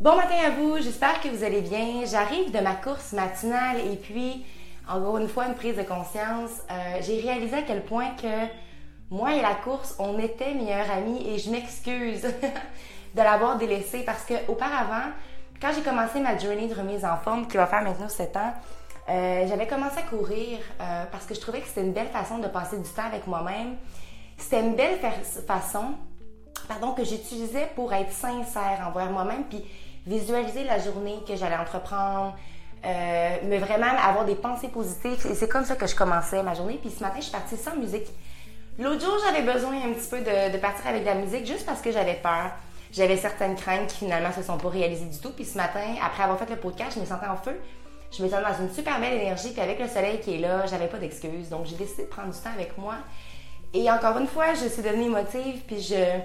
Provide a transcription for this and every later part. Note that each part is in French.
Bon matin à vous, j'espère que vous allez bien. J'arrive de ma course matinale et puis, encore une fois, une prise de conscience. Euh, j'ai réalisé à quel point que moi et la course, on était meilleurs amis et je m'excuse de l'avoir délaissé parce que auparavant, quand j'ai commencé ma journey de remise en forme, qui va faire maintenant 7 ans, euh, j'avais commencé à courir euh, parce que je trouvais que c'était une belle façon de passer du temps avec moi-même. C'était une belle façon que j'utilisais pour être sincère envers moi-même, puis visualiser la journée que j'allais entreprendre, euh, mais vraiment avoir des pensées positives. Et c'est comme ça que je commençais ma journée. Puis ce matin, je suis partie sans musique. L'autre jour, j'avais besoin un petit peu de, partir avec de la musique juste parce que j'avais peur. J'avais certaines craintes qui finalement se sont pas réalisées du tout. Puis ce matin, après avoir fait le podcast, je me sentais en feu. Je me sentais dans une super belle énergie. Puis avec le soleil qui est là, j'avais pas d'excuses. Donc j'ai décidé de prendre du temps avec moi. Et encore une fois, je suis devenue émotive. Puis je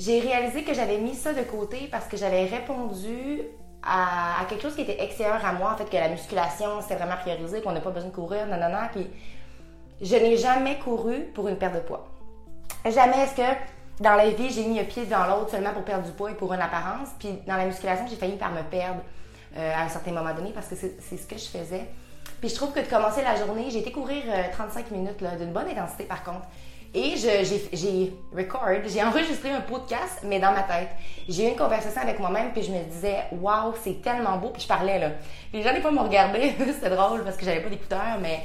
j'ai réalisé que j'avais mis ça de côté parce que j'avais répondu à, quelque chose qui était extérieur à moi, en fait, que la musculation, c'était vraiment priorisé, qu'on n'a pas besoin de courir, non. Puis je n'ai jamais couru pour une perte de poids. Jamais est-ce que dans la vie, j'ai mis un pied dans l'autre seulement pour perdre du poids et pour une apparence? Puis dans la musculation, j'ai failli par me perdre euh, à un certain moment donné parce que c'est ce que je faisais. Puis je trouve que de commencer la journée, j'ai été courir 35 euh, minutes d'une bonne intensité par contre. Et j'ai record, j'ai enregistré un podcast, mais dans ma tête. J'ai eu une conversation avec moi-même, puis je me disais, waouh, c'est tellement beau, puis je parlais là. Les gens, des fois, me regardaient, c'était drôle parce que j'avais pas d'écouteurs, mais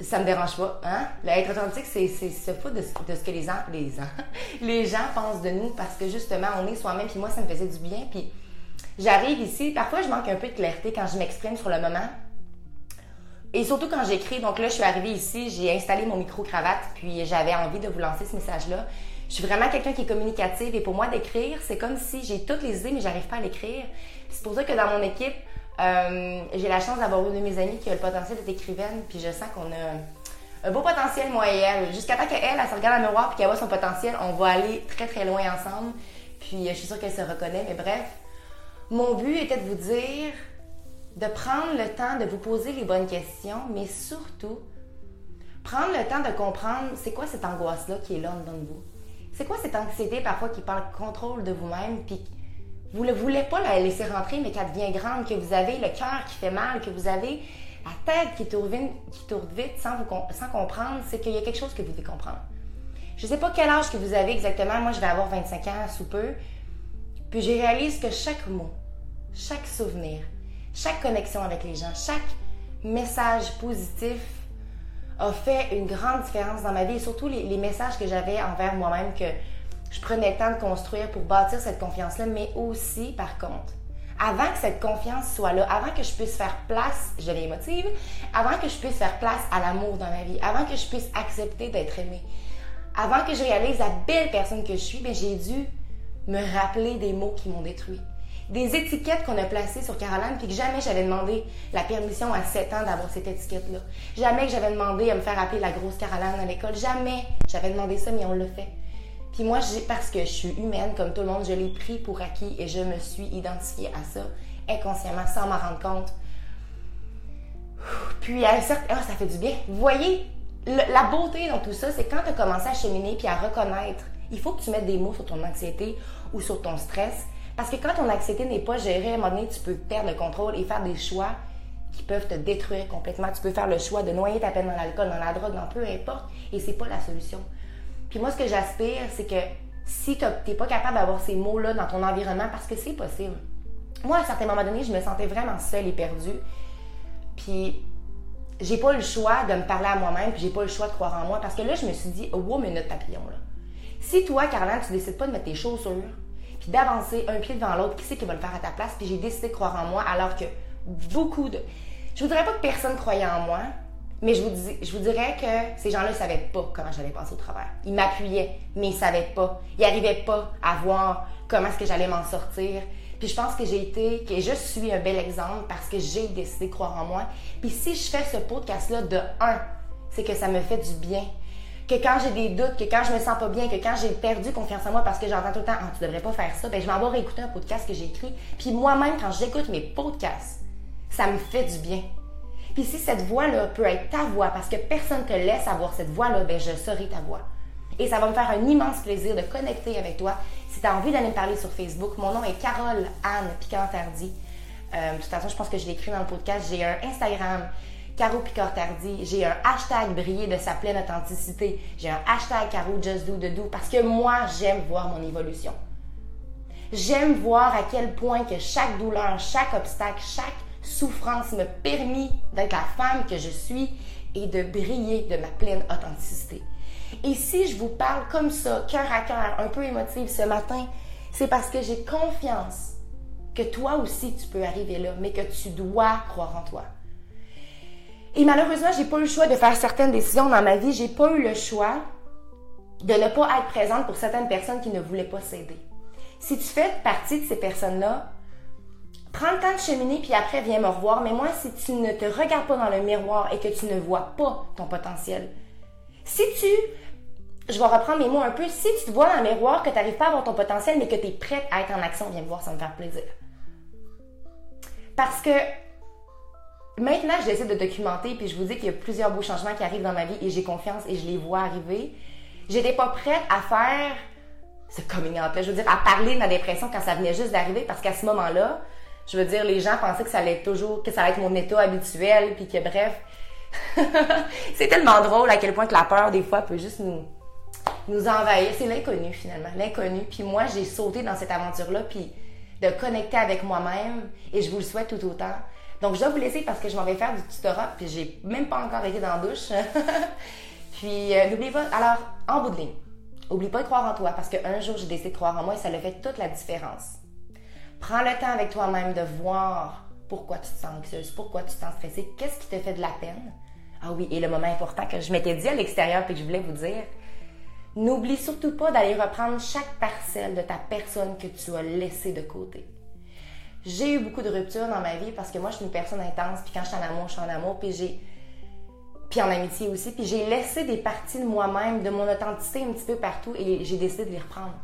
ça me dérange pas. Hein? L'être authentique, c'est se foutre de, de, ce que les, gens, les, les gens pensent de nous parce que justement, on est soi-même, puis moi, ça me faisait du bien. Puis j'arrive ici, parfois, je manque un peu de clarté quand je m'exprime sur le moment, et surtout quand j'écris, donc là, je suis arrivée ici, j'ai installé mon micro-cravate, puis j'avais envie de vous lancer ce message-là. Je suis vraiment quelqu'un qui est communicative et pour moi, d'écrire, c'est comme si j'ai toutes les idées, mais j'arrive pas à l'écrire. C'est pour ça que dans mon équipe, euh, j'ai la chance d'avoir une de mes amies qui a le potentiel d'être écrivaine, puis je sens qu'on a un beau potentiel, moi et elle. Jusqu'à temps qu'elle, elle, se regarde dans le miroir puis qu'elle voit son potentiel, on va aller très très loin ensemble. Puis je suis sûre qu'elle se reconnaît, mais bref. Mon but était de vous dire, de prendre le temps de vous poser les bonnes questions, mais surtout, prendre le temps de comprendre c'est quoi cette angoisse-là qui est là en de vous. C'est quoi cette anxiété parfois qui parle contrôle de vous-même, puis vous ne voulez pas la laisser rentrer, mais qu'elle devient grande, que vous avez le cœur qui fait mal, que vous avez la tête qui tourne vite, qui tourne vite sans, vous, sans comprendre, c'est qu'il y a quelque chose que vous devez comprendre. Je ne sais pas quel âge que vous avez exactement, moi je vais avoir 25 ans sous peu, puis je réalise que chaque mot, chaque souvenir, chaque connexion avec les gens, chaque message positif a fait une grande différence dans ma vie et surtout les, messages que j'avais envers moi-même que je prenais le temps de construire pour bâtir cette confiance-là, mais aussi, par contre, avant que cette confiance soit là, avant que je puisse faire place, je l'ai émotive, avant que je puisse faire place à l'amour dans ma vie, avant que je puisse accepter d'être aimée, avant que je réalise la belle personne que je suis, j'ai dû me rappeler des mots qui m'ont détruit des étiquettes qu'on a placées sur Caroline, puis que jamais j'avais demandé la permission à 7 ans d'avoir cette étiquette-là. Jamais que j'avais demandé à me faire appeler la grosse Caroline à l'école. Jamais j'avais demandé ça, mais on l'a fait. Puis moi, parce que je suis humaine, comme tout le monde, je l'ai pris pour acquis et je me suis identifiée à ça inconsciemment, sans m'en rendre compte. Puis à un certain... Ah, ça fait du bien. Vous voyez, la beauté dans tout ça, c'est quand tu as commencé à cheminer puis à reconnaître, il faut que tu mettes des mots sur ton anxiété ou sur ton stress parce que quand ton anxiété n'est pas gérée, à un moment donné, tu peux perdre le contrôle et faire des choix qui peuvent te détruire complètement. Tu peux faire le choix de noyer ta peine dans l'alcool, dans la drogue, dans peu importe, et c'est pas la solution. Puis moi, ce que j'aspire, c'est que si tu n'es pas capable d'avoir ces mots-là dans ton environnement, parce que c'est possible. Moi, à un certain moment donné, je me sentais vraiment seule et perdue. Puis j'ai pas le choix de me parler à moi-même, puis j'ai pas le choix de croire en moi, parce que là, je me suis dit, oh, wow, minute papillon, là. Si toi, Caroline, tu décides pas de mettre tes chaussures, puis d'avancer un pied devant l'autre, qui c'est qui va le faire à ta place, puis j'ai décidé de croire en moi alors que beaucoup de... Je voudrais pas que personne croyait en moi, mais je vous, vous dirais que ces gens-là ne savaient pas comment j'allais passer au travers. Ils m'appuyaient, mais ils savaient pas. Ils n'arrivaient pas à voir comment est-ce que j'allais m'en sortir. Puis je pense que j'ai été, que je suis un bel exemple parce que j'ai décidé de croire en moi. Puis si je fais ce podcast-là de un, c'est que ça me fait du bien que quand j'ai des doutes, que quand je me sens pas bien, que quand j'ai perdu confiance en moi parce que j'entends tout le temps ah, tu devrais pas faire ça, ben je vais réécouter un podcast que j'ai écrit. Puis moi-même quand j'écoute mes podcasts, ça me fait du bien. Puis si cette voix-là peut être ta voix parce que personne te laisse avoir cette voix-là, ben je serai ta voix. Et ça va me faire un immense plaisir de connecter avec toi. Si tu as envie d'aller me parler sur Facebook, mon nom est Carole Anne Picard-Tardy. Euh, de toute façon, je pense que je l'ai écrit dans le podcast. J'ai un Instagram, Caro Picard-Tardy. J'ai un hashtag briller de sa pleine authenticité. J'ai un hashtag Caro Just Do de Do parce que moi, j'aime voir mon évolution. J'aime voir à quel point que chaque douleur, chaque obstacle, chaque souffrance me permis d'être la femme que je suis et de briller de ma pleine authenticité. Et si je vous parle comme ça, cœur à cœur, un peu émotive ce matin, c'est parce que j'ai confiance que toi aussi tu peux arriver là, mais que tu dois croire en toi. Et malheureusement, j'ai pas eu le choix de faire certaines décisions dans ma vie. J'ai pas eu le choix de ne pas être présente pour certaines personnes qui ne voulaient pas s'aider. Si tu fais partie de ces personnes-là, prends le temps de cheminer puis après viens me revoir. Mais moi, si tu ne te regardes pas dans le miroir et que tu ne vois pas ton potentiel, si tu, je vais reprendre mes mots un peu, si tu te vois dans le miroir que tu n'arrives pas à voir ton potentiel mais que tu es prête à être en action, viens me voir, ça me fait plaisir. Parce que maintenant, je décide de documenter puis je vous dis qu'il y a plusieurs beaux changements qui arrivent dans ma vie et j'ai confiance et je les vois arriver. J'étais pas prête à faire ce coming out je veux dire, à parler de ma dépression quand ça venait juste d'arriver parce qu'à ce moment-là, je veux dire, les gens pensaient que ça allait être toujours, que ça allait être mon état habituel, puis que bref. c'est tellement drôle à quel point que la peur, des fois, peut juste nous, nous envahir. C'est l'inconnu, finalement. L'inconnu. Puis moi, j'ai sauté dans cette aventure-là, puis de connecter avec moi-même, et je vous le souhaite tout autant. Donc, je dois vous laisser parce que je m'en vais faire du tutorat, puis j'ai même pas encore été dans la douche. puis, euh, n'oubliez pas, alors, en bout de ligne, oublie pas de croire en toi, parce qu'un jour, j'ai décidé de croire en moi, et ça a fait toute la différence. Prends le temps avec toi-même de voir pourquoi tu te sens anxieuse, pourquoi tu te sens stressée, qu'est-ce qui te fait de la peine. Ah oui, et le moment important que je m'étais dit à l'extérieur et que je voulais vous dire, n'oublie surtout pas d'aller reprendre chaque parcelle de ta personne que tu as laissée de côté. J'ai eu beaucoup de ruptures dans ma vie parce que moi, je suis une personne intense, puis quand je suis en amour, je suis en amour, puis j'ai puis en amitié aussi, puis j'ai laissé des parties de moi-même, de mon authenticité un petit peu partout et j'ai décidé de les reprendre.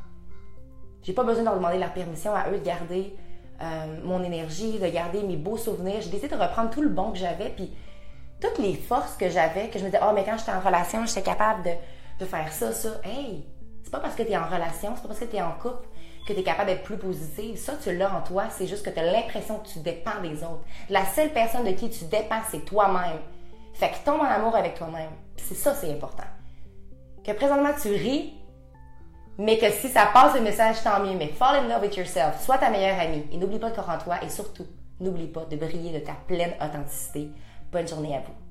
J'ai pas besoin de leur demander la permission à eux de garder euh, mon énergie, de garder mes beaux souvenirs. J'ai décidé de reprendre tout le bon que j'avais, puis toutes les forces que j'avais, que je me disais, oh, mais quand j'étais en relation, j'étais capable de, de, faire ça, ça. Hey, c'est pas parce que tu es en relation, c'est pas parce que tu es en couple que tu es capable d'être plus positive. Ça, tu l'as en toi, c'est juste que tu as l'impression que tu dépends des autres. La seule personne de qui tu dépends, c'est toi-même. Fait que tombe en amour avec toi-même. C'est ça, c'est important. Que présentement tu ris, mais que si ça passe le message, tant mieux. Mais fall in love with yourself. Sois ta meilleure amie. Et n'oublie pas de croire en toi. Et surtout, n'oublie pas de briller de ta pleine authenticité. Bonne journée à vous.